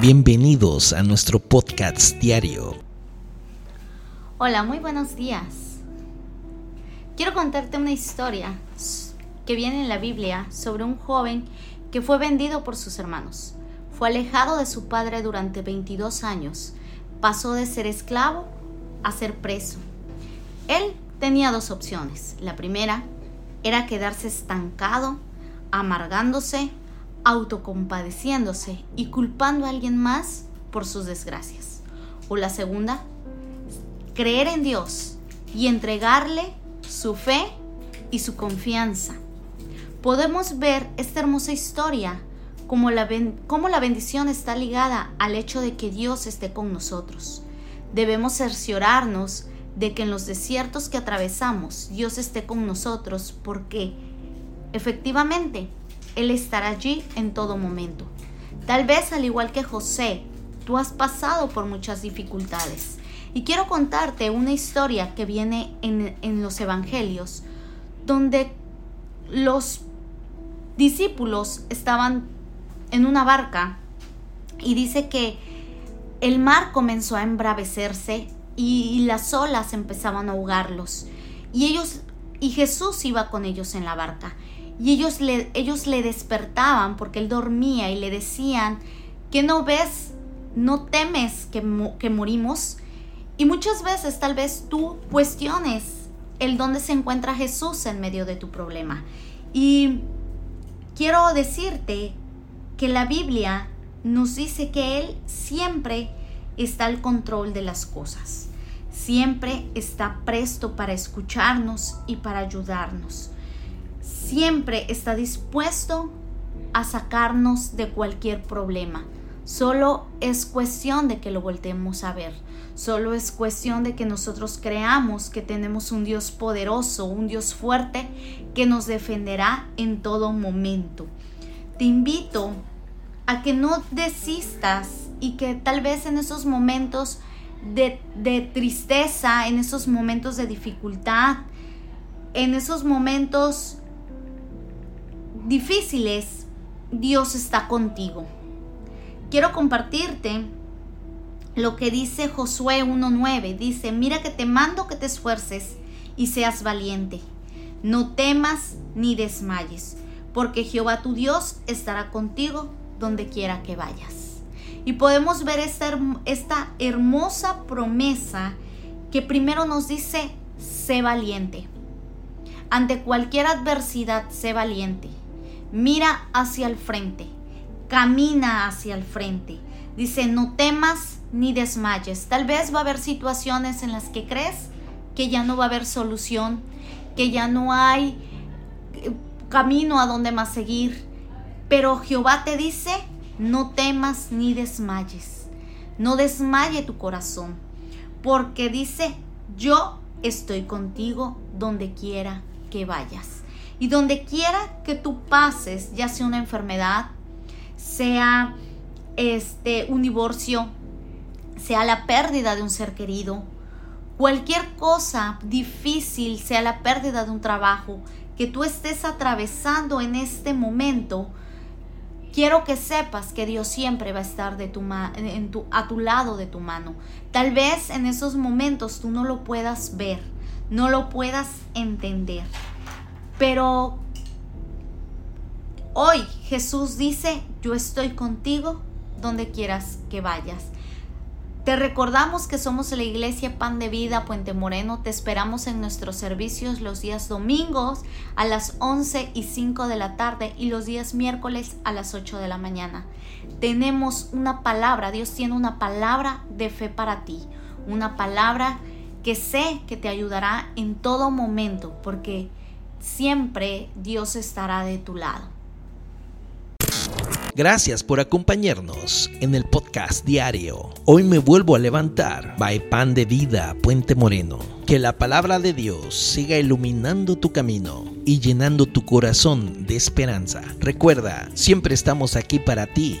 Bienvenidos a nuestro podcast diario. Hola, muy buenos días. Quiero contarte una historia que viene en la Biblia sobre un joven que fue vendido por sus hermanos. Fue alejado de su padre durante 22 años. Pasó de ser esclavo a ser preso. Él tenía dos opciones. La primera era quedarse estancado, amargándose autocompadeciéndose y culpando a alguien más por sus desgracias. O la segunda, creer en Dios y entregarle su fe y su confianza. Podemos ver esta hermosa historia como la, como la bendición está ligada al hecho de que Dios esté con nosotros. Debemos cerciorarnos de que en los desiertos que atravesamos Dios esté con nosotros porque efectivamente él estará allí en todo momento. Tal vez al igual que José, tú has pasado por muchas dificultades. Y quiero contarte una historia que viene en, en los evangelios, donde los discípulos estaban en una barca y dice que el mar comenzó a embravecerse y, las olas empezaban a ahogarlos. Y ellos y Jesús iba con ellos en la barca. Y ellos le, ellos le despertaban porque él dormía y le decían, que no ves? ¿No temes que, que morimos? Y muchas veces tal vez tú cuestiones el dónde se encuentra Jesús en medio de tu problema. Y quiero decirte que la Biblia nos dice que Él siempre está al control de las cosas. Siempre está presto para escucharnos y para ayudarnos siempre está dispuesto a sacarnos de cualquier problema. Solo es cuestión de que lo volteemos a ver. Solo es cuestión de que nosotros creamos que tenemos un Dios poderoso, un Dios fuerte que nos defenderá en todo momento. Te invito a que no desistas y que tal vez en esos momentos de, de tristeza, en esos momentos de dificultad, en esos momentos difíciles, Dios está contigo. Quiero compartirte lo que dice Josué 1.9. Dice, mira que te mando que te esfuerces y seas valiente. No temas ni desmayes, porque Jehová tu Dios estará contigo donde quiera que vayas. Y podemos ver esta, esta hermosa promesa que primero nos dice, sé valiente. Ante cualquier adversidad, sé valiente mira hacia el frente, camina hacia el frente. Dice, no temas ni desmayes. Tal vez va a haber situaciones en las que crees que ya no va a haber solución, que ya no hay eh, camino a donde más seguir. Pero Jehová te dice, no temas ni desmayes. No desmaye tu corazón, porque dice, yo estoy contigo donde quiera que vayas. Y donde quiera que tú pases, ya sea una enfermedad, sea este un divorcio, sea la pérdida de un ser querido, cualquier cosa difícil, sea la pérdida de un trabajo que tú estés atravesando en este momento, quiero que sepas que Dios siempre va a estar de tu en a tu lado de tu mano. Tal vez en esos momentos tú no lo puedas ver, no lo puedas entender, pero hoy Jesús dice, yo estoy contigo donde quieras que vayas. Te recordamos que somos la iglesia Pan de Vida Puente Moreno. Te esperamos en nuestros servicios los días domingos a las 11 y 5 de la tarde y los días miércoles a las 8 de la mañana. Tenemos una palabra, Dios tiene una palabra de fe para ti, una palabra que sé que te ayudará en todo momento porque siempre Dios estará de tu lado. Gracias por acompañarnos en el podcast diario. Hoy me vuelvo a levantar. By Pan de Vida, Puente Moreno. Que la palabra de Dios siga iluminando tu camino y llenando tu corazón de esperanza. Recuerda, siempre estamos aquí para ti